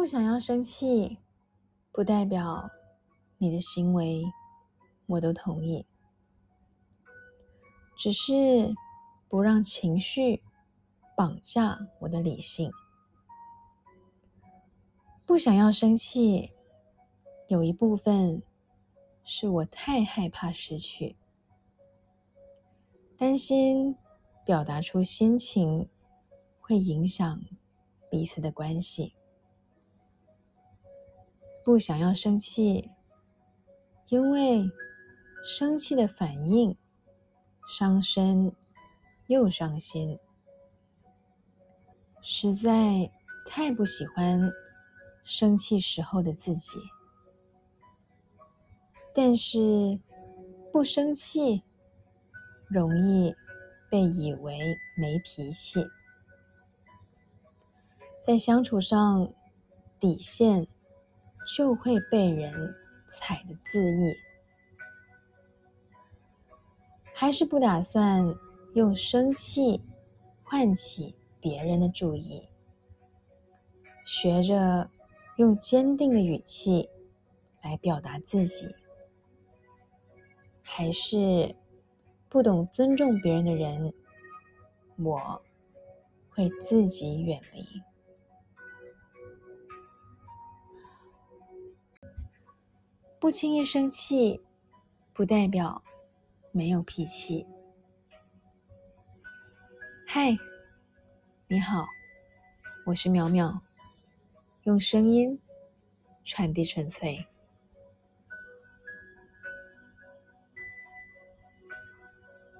不想要生气，不代表你的行为我都同意，只是不让情绪绑架我的理性。不想要生气，有一部分是我太害怕失去，担心表达出心情会影响彼此的关系。不想要生气，因为生气的反应伤身又伤心，实在太不喜欢生气时候的自己。但是不生气，容易被以为没脾气，在相处上底线。就会被人踩的恣意，还是不打算用生气唤起别人的注意，学着用坚定的语气来表达自己，还是不懂尊重别人的人，我会自己远离。不轻易生气，不代表没有脾气。嗨，你好，我是淼淼，用声音传递纯粹。